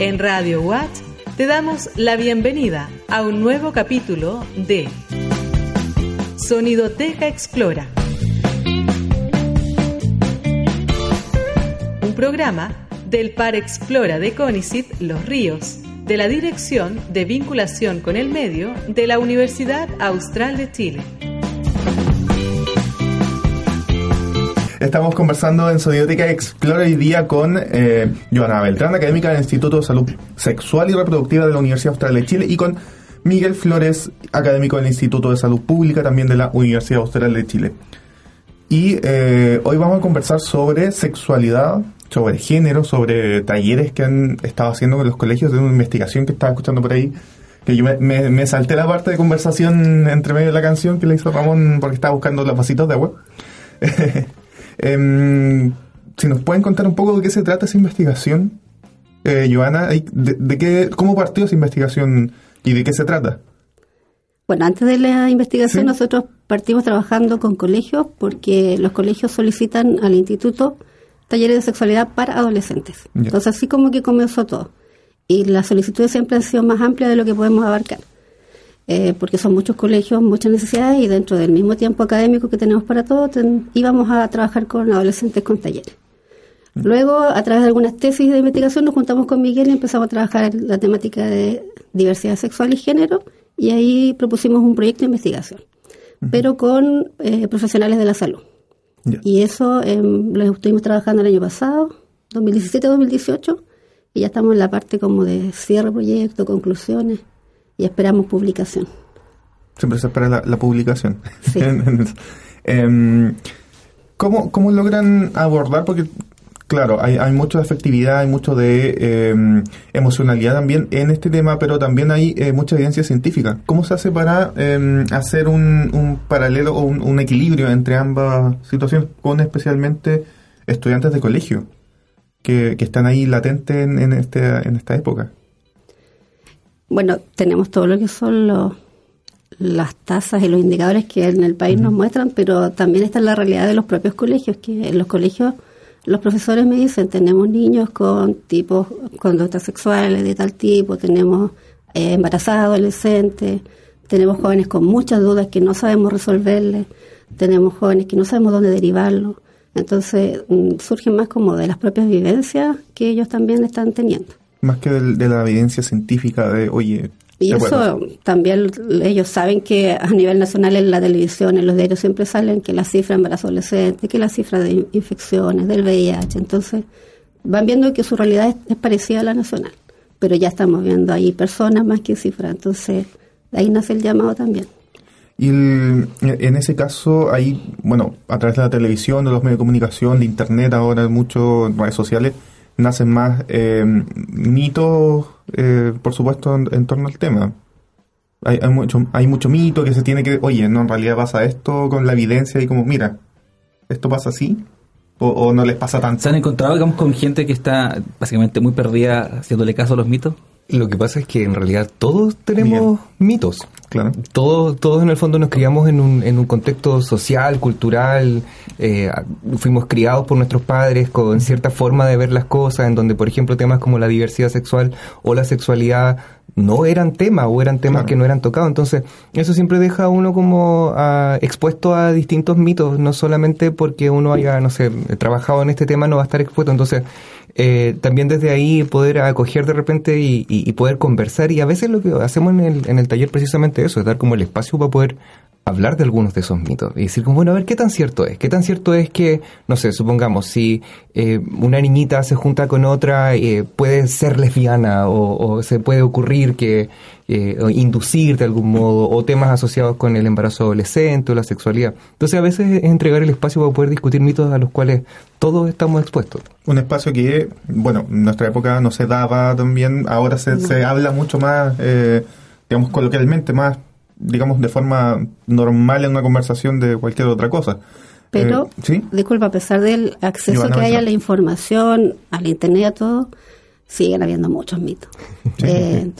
En Radio Watch te damos la bienvenida a un nuevo capítulo de Sonidoteca Explora. Un programa del Par Explora de CONICIT Los Ríos, de la Dirección de Vinculación con el Medio de la Universidad Austral de Chile. Estamos conversando en Sonidoteca Explora hoy día con eh, Joana Beltrán, académica del Instituto de Salud Sexual y Reproductiva de la Universidad Austral de Chile, y con Miguel Flores, académico del Instituto de Salud Pública también de la Universidad Austral de Chile. Y eh, hoy vamos a conversar sobre sexualidad, sobre género, sobre talleres que han estado haciendo con los colegios, de una investigación que estaba escuchando por ahí, que yo me, me, me salté la parte de conversación entre medio de la canción que le hizo Ramón porque estaba buscando los vasitos de agua. Em, si nos pueden contar un poco de qué se trata esa investigación, eh, Joana, de, de, qué, ¿cómo partió esa investigación y de qué se trata? Bueno, antes de la investigación ¿Sí? nosotros partimos trabajando con colegios porque los colegios solicitan al instituto talleres de sexualidad para adolescentes. Yeah. Entonces así como que comenzó todo. Y las solicitudes siempre han sido más amplias de lo que podemos abarcar eh, porque son muchos colegios, muchas necesidades y dentro del mismo tiempo académico que tenemos para todos, ten, íbamos a trabajar con adolescentes con talleres. Luego, a través de algunas tesis de investigación, nos juntamos con Miguel y empezamos a trabajar la temática de diversidad sexual y género y ahí propusimos un proyecto de investigación, uh -huh. pero con eh, profesionales de la salud. Yeah. Y eso eh, lo estuvimos trabajando el año pasado, 2017-2018, y ya estamos en la parte como de cierre proyecto, conclusiones y esperamos publicación. Siempre se espera la, la publicación. Sí. eh, ¿cómo, ¿Cómo logran abordar? Porque, claro, hay, hay mucho de afectividad, hay mucho de eh, emocionalidad también en este tema, pero también hay eh, mucha evidencia científica. ¿Cómo se hace para eh, hacer un, un, paralelo o un, un equilibrio entre ambas situaciones, con especialmente estudiantes de colegio? Que, que están ahí latentes en, en, este, en esta época bueno, tenemos todo lo que son los, las tasas y los indicadores que en el país uh -huh. nos muestran, pero también está la realidad de los propios colegios, que en los colegios los profesores me dicen, tenemos niños con tipos, conductas sexuales de tal tipo, tenemos eh, embarazadas adolescentes, tenemos jóvenes con muchas dudas que no sabemos resolverles, tenemos jóvenes que no sabemos dónde derivarlos. Entonces mm, surgen más como de las propias vivencias que ellos también están teniendo más que de, de, la evidencia científica de, oye... Y eso también ellos saben que a nivel nacional en la televisión, en los diarios siempre salen que la cifra de embarazo adolescente, que la cifra de infecciones, del VIH, entonces van viendo que su realidad es, es parecida a la nacional, pero ya estamos viendo ahí personas más que cifras, entonces de ahí nace el llamado también. Y el, en ese caso, hay, bueno, a través de la televisión, de los medios de comunicación, de internet, ahora muchas redes sociales, nacen más eh, mitos, eh, por supuesto, en, torno al tema. Hay, hay, mucho, hay mucho mito que se tiene que, oye, no, en realidad pasa esto con la evidencia y como, mira, esto pasa así, o, o no les pasa tanto. ¿Se han encontrado, digamos, con gente que está básicamente muy perdida haciéndole caso a los mitos? Lo que pasa es que en realidad todos tenemos Bien. mitos. Claro. Todos, todos en el fondo nos criamos en un, en un contexto social, cultural, eh, fuimos criados por nuestros padres con cierta forma de ver las cosas, en donde, por ejemplo, temas como la diversidad sexual o la sexualidad no eran temas o eran temas claro. que no eran tocados. Entonces, eso siempre deja a uno como uh, expuesto a distintos mitos, no solamente porque uno haya, no sé, trabajado en este tema, no va a estar expuesto. Entonces, eh, también desde ahí poder acoger de repente y, y, y, poder conversar. Y a veces lo que hacemos en el, en el taller precisamente eso, es dar como el espacio para poder hablar de algunos de esos mitos y decir como, bueno, a ver, ¿qué tan cierto es? ¿Qué tan cierto es que, no sé, supongamos, si eh, una niñita se junta con otra, eh, puede ser lesbiana o, o, se puede ocurrir que eh, inducir de algún modo o temas asociados con el embarazo adolescente o la sexualidad. Entonces a veces es entregar el espacio para poder discutir mitos a los cuales todos estamos expuestos. Un espacio que, bueno, en nuestra época no se daba también, ahora se, se habla mucho más, eh, digamos, coloquialmente, más digamos, de forma normal en una conversación de cualquier otra cosa. Pero, eh, ¿sí? disculpa, a pesar del acceso que hay a la información, al internet, a todo, siguen habiendo muchos mitos. Eh,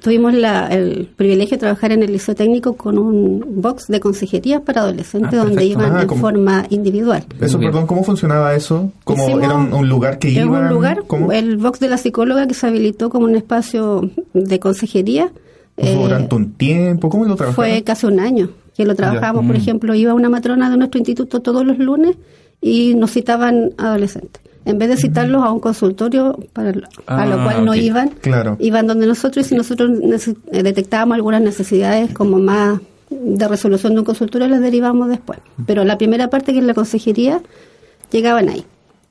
tuvimos el privilegio de trabajar en el liceo técnico con un box de consejerías para adolescentes ah, donde iban de ah, forma individual. Eso, perdón, ¿cómo funcionaba eso? ¿Cómo era un, lugar que iba? un lugar, el box de la psicóloga que se habilitó como un espacio de consejería. Eh, ¿Durante un tiempo? ¿Cómo lo trabajaron? Fue casi un año que lo trabajamos. Por mm. ejemplo, iba una matrona de nuestro instituto todos los lunes y nos citaban adolescentes en vez de citarlos a un consultorio para a lo ah, cual no iban, iban donde nosotros y si nosotros eh, detectábamos algunas necesidades como más de resolución de un consultorio, las derivamos después. Pero la primera parte, que es la consejería, llegaban ahí.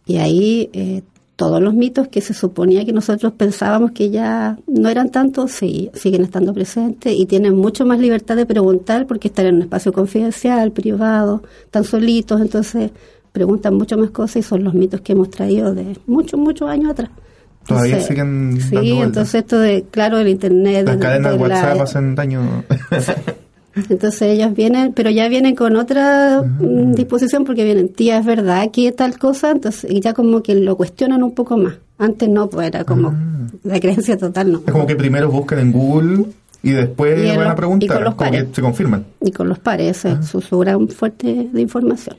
Y ahí eh, todos los mitos que se suponía que nosotros pensábamos que ya no eran tantos, sí, siguen estando presentes y tienen mucho más libertad de preguntar porque están en un espacio confidencial, privado, están solitos, entonces preguntan mucho más cosas y son los mitos que hemos traído de muchos, muchos años atrás. Todavía siguen Sí, entonces esto de, claro, el internet. Las cadenas de, WhatsApp hacen daño. Entonces ellos vienen, pero ya vienen con otra mm. disposición porque vienen, tía, es verdad, aquí es tal cosa, entonces ya como que lo cuestionan un poco más. Antes no, pues era como ah. la creencia total, no. Es como que primero buscan en Google y después van a preguntar, como que se confirman. Y con los pares, ah. susurran fuerte de información.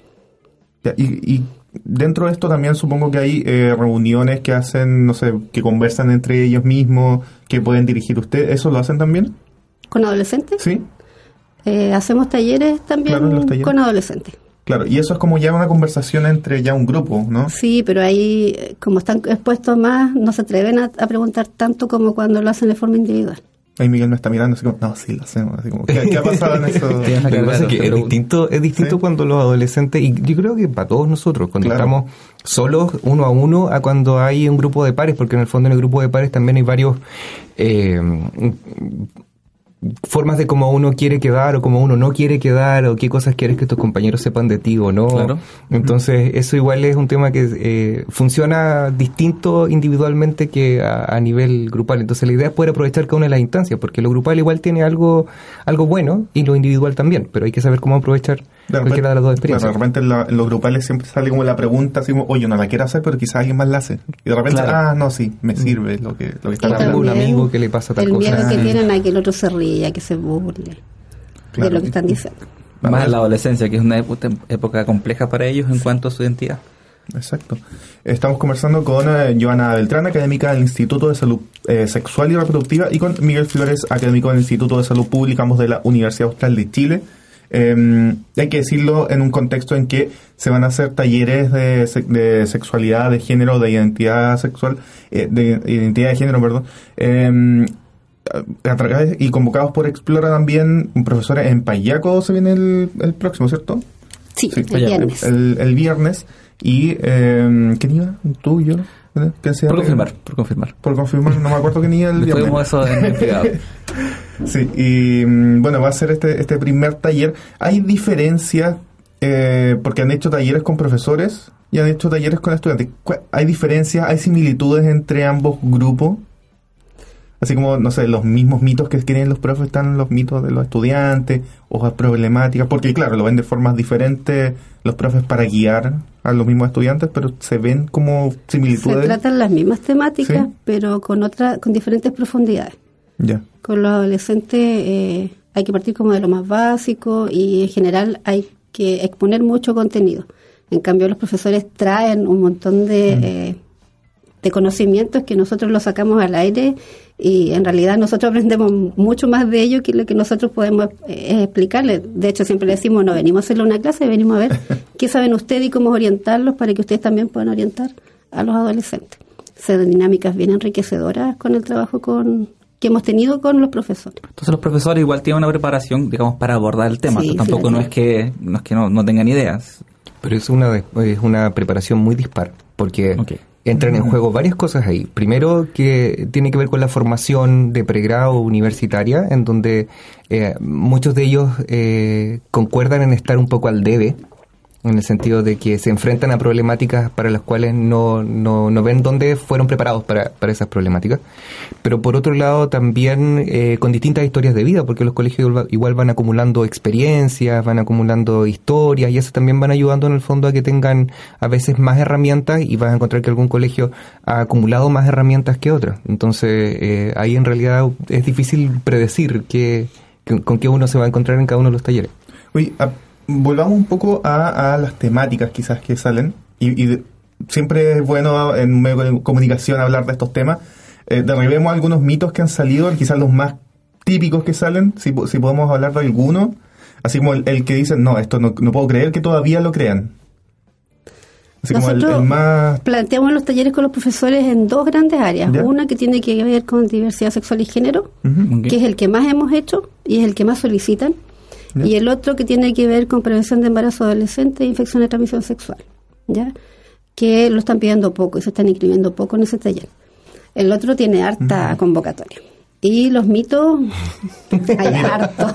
Y, dentro de esto también supongo que hay eh, reuniones que hacen, no sé, que conversan entre ellos mismos, que pueden dirigir usted. ¿Eso lo hacen también? ¿Con adolescentes? Sí. Eh, hacemos talleres también con adolescentes. Claro, y eso es como ya una conversación entre ya un grupo, ¿no? Sí, pero ahí, como están expuestos más, no se atreven a preguntar tanto como cuando lo hacen de forma individual. Ahí Miguel me está mirando así como, no, sí, lo hacemos. Así como, ¿qué, ha pasado en eso? Lo que pasa es que es distinto, es distinto cuando los adolescentes, y yo creo que para todos nosotros, cuando estamos solos, uno a uno, a cuando hay un grupo de pares, porque en el fondo en el grupo de pares también hay varios eh, formas de cómo uno quiere quedar o cómo uno no quiere quedar o qué cosas quieres que tus compañeros sepan de ti o no. Entonces, eso igual es un tema que eh, funciona distinto individualmente que a, nivel grupal. Entonces, la idea es poder aprovechar cada una de las instancias, porque lo grupal igual tiene algo, algo bueno y lo individual también, pero hay que saber cómo aprovechar de cualquiera de las dos experiencias. de repente en, los grupales siempre sale como la pregunta, así como, oye, no la quiero hacer, pero quizás alguien más la hace. Y de repente, ah, no, sí, me mm. sirve lo que, lo que está hablando. un amigo que le pasa tal cosa. El miedo que tienen a que el otro se ría, que se burle de lo que están diciendo. Más en la adolescencia, que es una época compleja para ellos en cuanto a su identidad. Exacto. Estamos conversando con eh, Joana Beltrán, académica del Instituto de Salud eh, Sexual y Reproductiva, y con Miguel Flores, académico del Instituto de Salud Pública ambos de la Universidad Austral de Chile. Eh, hay que decirlo en un contexto en que se van a hacer talleres de, de sexualidad, de género, de identidad sexual, eh, de identidad de género, perdón, eh, y convocados por Explora también, un profesor en Payaco se viene el, próximo, ¿cierto? Sí, el viernes. El, viernes. ¿Y eh, quién iba? ¿Tú, yo? por confirmar, por confirmar. Por confirmar, no me acuerdo quién iba el viernes. eso en el Sí, y mm, bueno, va a ser este, este primer taller. ¿Hay diferencias? Eh, porque han hecho talleres con profesores y han hecho talleres con estudiantes. ¿Hay diferencias, hay similitudes entre ambos grupos? Así como, no sé, los mismos mitos que tienen los profes están los mitos de los estudiantes, o problemáticas, porque claro, lo ven de formas diferentes los profes para guiar a los mismos estudiantes, pero se ven como similitudes. Se tratan las mismas temáticas, pero con otra, con diferentes profundidades. Ya. Con los adolescentes eh, hay que partir como de lo más básico y en general hay que exponer mucho contenido. En cambio, los profesores traen un montón de, mm. eh, de conocimientos que nosotros los sacamos al aire y en realidad nosotros aprendemos mucho más de ello que lo que nosotros podemos eh, explicarles. De hecho, siempre le decimos, no venimos a hacerle una clase, venimos a ver qué saben ustedes y cómo orientarlos para que ustedes también puedan orientar a los adolescentes. Se dinámicas bien enriquecedoras con el trabajo con, que hemos tenido con los profesores. Entonces los profesores igual tienen una preparación, digamos, para abordar el tema. Tampoco no es que no es que no, tengan ideas. Pero es una es una preparación muy dispar, porque entran en juego varias cosas ahí. Primero, que tiene que ver con la formación de pregrado universitaria, en donde eh, muchos de ellos eh, concuerdan en estar un poco al debe en el sentido de que se enfrentan a problemáticas para las cuales no, no, no ven dónde fueron preparados para, para, esas problemáticas. Pero por otro lado también eh, con distintas historias de vida, porque los colegios igual van acumulando experiencias, van acumulando historias y eso también van ayudando en el fondo a que tengan a veces más herramientas y vas a encontrar que algún colegio ha acumulado más herramientas que otros. Entonces eh, ahí en realidad es difícil predecir qué, con qué uno se va a encontrar en cada uno de los talleres. Volvamos un poco a, las temáticas quizás que salen. Y, siempre es bueno en un medio de comunicación hablar de estos temas. Eh, derribemos algunos mitos que han salido, quizás los más típicos que salen, si, si podemos hablar de alguno. Así como el, que dice, no, esto no, no, puedo creer que todavía lo crean. Así como el, más... planteamos los talleres con los profesores en dos grandes áreas. Una que tiene que ver con diversidad sexual y género, que es el que más hemos hecho y es el que más solicitan y el otro que tiene que ver con prevención de embarazo adolescente e infección de transmisión sexual, ¿ya? que lo están pidiendo poco y se están inscribiendo poco en ese taller. El otro tiene harta convocatoria. Y los mitos, hay harto.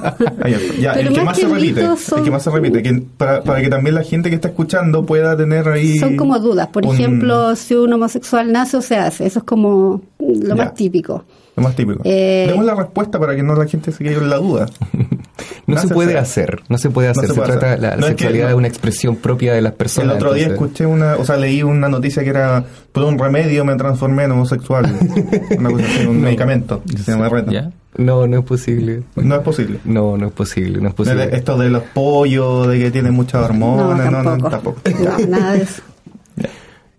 el, que más se repite, el que más se repite, para, que también la gente que está escuchando pueda tener ahí... Son como dudas. Por ejemplo, si un homosexual nace o se hace. Eso es como lo más típico. Lo más típico. Eh, Demos la respuesta para que no la gente se quede en la duda. no se puede hacer, no se puede hacer. se, trata la, sexualidad de una expresión propia de las personas. El otro día escuché una, o sea, leí una noticia que era por un remedio me transformé en homosexual. una cosa así, un medicamento se llama reta. No, no es posible. No es posible. No, no es posible, no es posible. Esto de los pollos, de que tienen muchas hormonas, no, no, tampoco. No, nada de eso.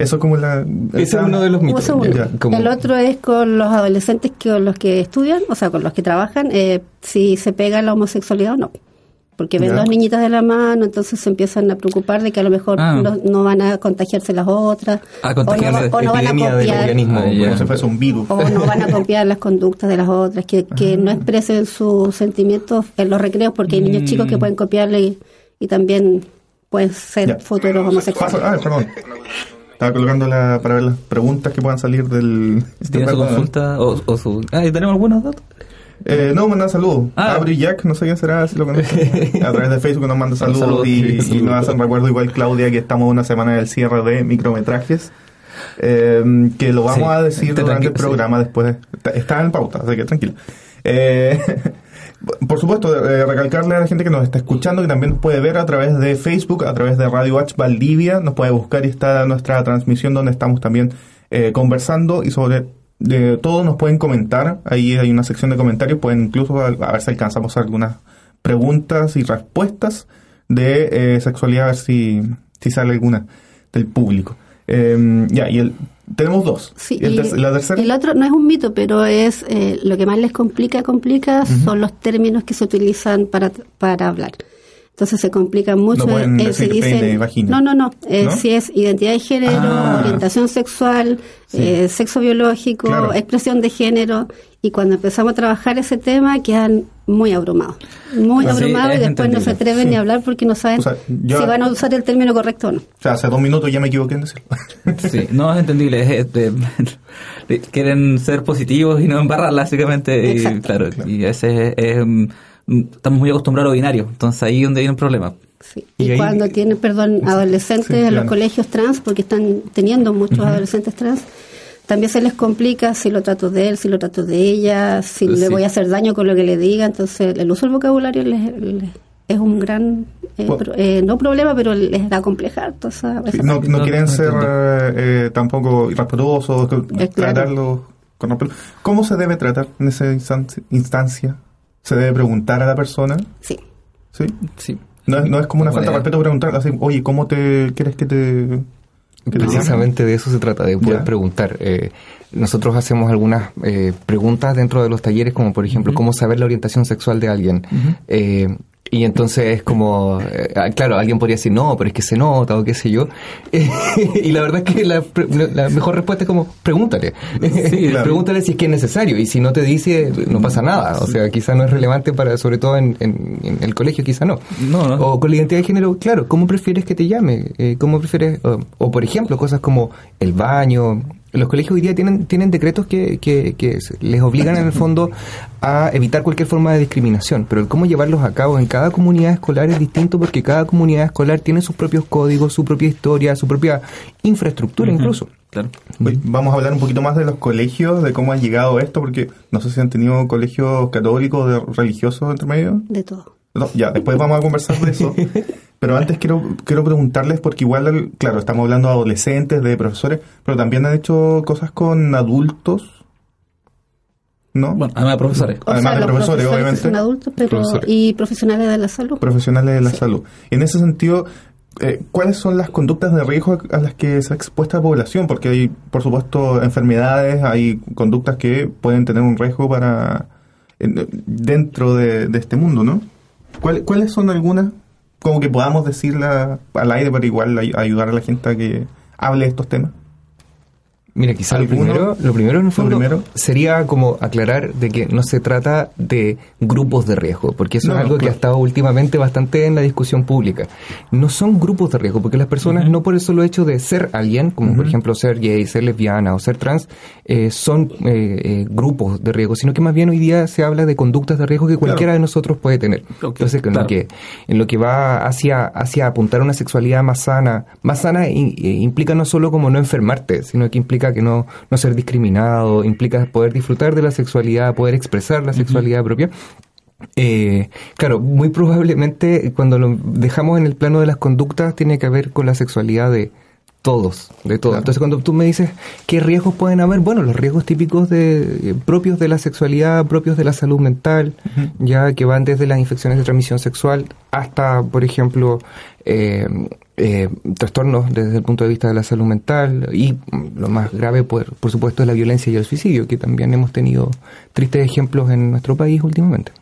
Eso como la... Ese es uno de los mitos. El otro es con los adolescentes que, con los que estudian, o sea, con los que trabajan, eh, si se pega la homosexualidad o no. Porque ven dos niñitas de la mano, entonces se empiezan a preocupar de que a lo mejor ah. no, van a contagiarse las otras. o no, van a copiar. Ah, un virus. O no van a copiar las conductas de las otras, que, que no ah. expresen sus sentimientos en los recreos, porque hay niños chicos que mm. pueden copiarle y, también pueden ser futuros homosexuales. Ah, perdón. Estaba colgando la, para ver las preguntas que puedan salir del... ¿Tiene su consulta o, su... Ah, ¿tenemos algunos datos? Eh, no, manda saludos. Ah. Abri Jack, no sé quién será, si lo conoce. A través de Facebook nos manda saludos y, y, nos hacen recuerdo igual Claudia que estamos una semana del cierre de micrometrajes. Eh, que lo vamos a decir durante el programa después. Está, en pauta, así que tranquilo. Eh, por supuesto, eh, recalcarle a la gente que nos está escuchando que también nos puede ver a través de Facebook, a través de Radio Watch Valdivia, nos puede buscar y está nuestra transmisión donde estamos también eh, conversando y sobre de todo nos pueden comentar, ahí hay una sección de comentarios, pueden incluso a, ver si alcanzamos algunas preguntas y respuestas de eh, sexualidad, a ver si, si sale alguna del público. ya, y el tenemos dos. Sí, el, el, otro no es un mito, pero es eh, lo que más les complica, complica, son los términos que se utilizan para, para hablar. Entonces se complica mucho. No, eh, se dice, no, no, no, eh, Si es identidad de género, ah. orientación sexual, eh, sexo biológico, expresión de género. Y cuando empezamos a trabajar ese tema quedan muy abrumados. Muy abrumados y después no se atreven ni a hablar porque no saben si van a usar el término correcto o no. O sea, hace dos minutos ya me equivoqué en decirlo. sí, no es entendible. quieren ser positivos y no embarrar, básicamente. Y, claro, y ese es estamos muy acostumbrados a lo binario, entonces ahí es donde hay un problema. Y, cuando tienen, perdón, adolescentes en los colegios trans, porque están teniendo muchos adolescentes trans, también se les complica si lo trato de él, si lo trato de ella, si le voy a hacer daño con lo que le diga, entonces el uso del vocabulario es un gran, eh, eh, no problema, pero les da complejar. no, no, quieren ser eh, tampoco irrespetuosos, tratarlo con ¿Cómo se debe tratar en esa instancia? ¿Se debe preguntar a la persona? Sí. ¿Sí? Sí. No es, no es como una falta de respeto preguntar, así, oye, ¿cómo te quieres que te...? Precisamente de eso se trata, de poder preguntar. Eh, nosotros hacemos algunas eh, preguntas dentro de los talleres, como por ejemplo, ¿cómo saber la orientación sexual de alguien? eh, y entonces es como, eh, ah, claro, alguien podría decir, no, pero es que se nota o qué sé yo. y la verdad es que la, mejor respuesta es como, pregúntale. pregúntale si es que es necesario. Y si no te dice, no pasa nada. O sea, quizá no es relevante para, sobre todo en, el colegio, quizá no. No, O con la identidad de género, claro, ¿cómo prefieres que te llame? Eh, ¿Cómo prefieres? O, por ejemplo, cosas como el baño, Los colegios hoy día tienen, tienen decretos que, que, que les obligan en el fondo a evitar cualquier forma de discriminación, pero el cómo llevarlos a cabo en cada comunidad escolar es distinto porque cada comunidad escolar tiene sus propios códigos, su propia historia, su propia infraestructura incluso. Claro. vamos a hablar un poquito más de los colegios, de cómo ha llegado esto, porque no sé si han tenido colegios católicos, de religiosos entre medio. De todo. ya, después vamos a conversar de eso. Pero antes quiero, quiero preguntarles, porque igual, claro, estamos hablando de adolescentes, de profesores, pero también han hecho cosas con adultos. ¿No? Bueno, además de profesores. además de profesores, obviamente. Son adultos, pero y profesionales de la salud. Profesionales de la salud. En ese sentido, eh, ¿cuáles son las conductas de riesgo a las que se ha expuesta la población? Porque hay, por supuesto, enfermedades, hay conductas que pueden tener un riesgo para dentro de, este mundo, ¿no? ¿Cuáles son algunas como que podamos decirla al aire para igual ayudar a la gente a que hable de estos temas? Mira, quizá lo primero, lo primero en el fondo sería como aclarar de que no se trata de grupos de riesgo, porque eso es algo que ha estado últimamente bastante en la discusión pública. No son grupos de riesgo, porque las personas no por el solo hecho de ser alguien, como por ejemplo ser gay, ser lesbiana o ser trans, eh, son eh, eh, grupos de riesgo, sino que más bien hoy día se habla de conductas de riesgo que cualquiera de nosotros puede tener. Entonces, en, lo que, en lo que va hacia, hacia apuntar a una sexualidad más sana, más sana implica no solo como no enfermarte, sino que implica que no, no ser discriminado, implica poder disfrutar de la sexualidad, poder expresar la sexualidad propia. Eh, claro, muy probablemente cuando lo dejamos en el plano de las conductas tiene que ver con la sexualidad de, todos, de todos. Entonces, cuando tú me dices qué riesgos pueden haber, bueno, los riesgos típicos de eh, propios de la sexualidad, propios de la salud mental, ya que van desde las infecciones de transmisión sexual hasta, por ejemplo, eh, eh, trastornos desde el punto de vista de la salud mental y lo más grave, por, por supuesto, es la violencia y el suicidio, que también hemos tenido tristes ejemplos en nuestro país últimamente.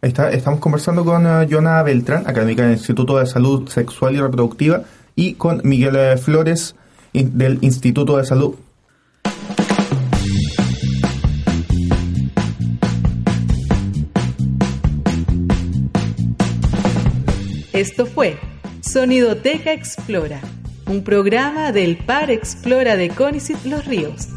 Está, estamos conversando con uh, Beltrán, académica del Instituto de Salud Sexual y Reproductiva y con Miguel eh, Flores del Instituto de Salud. Esto fue Sonidoteca Explora, un programa del Par Explora de Conicet Los Ríos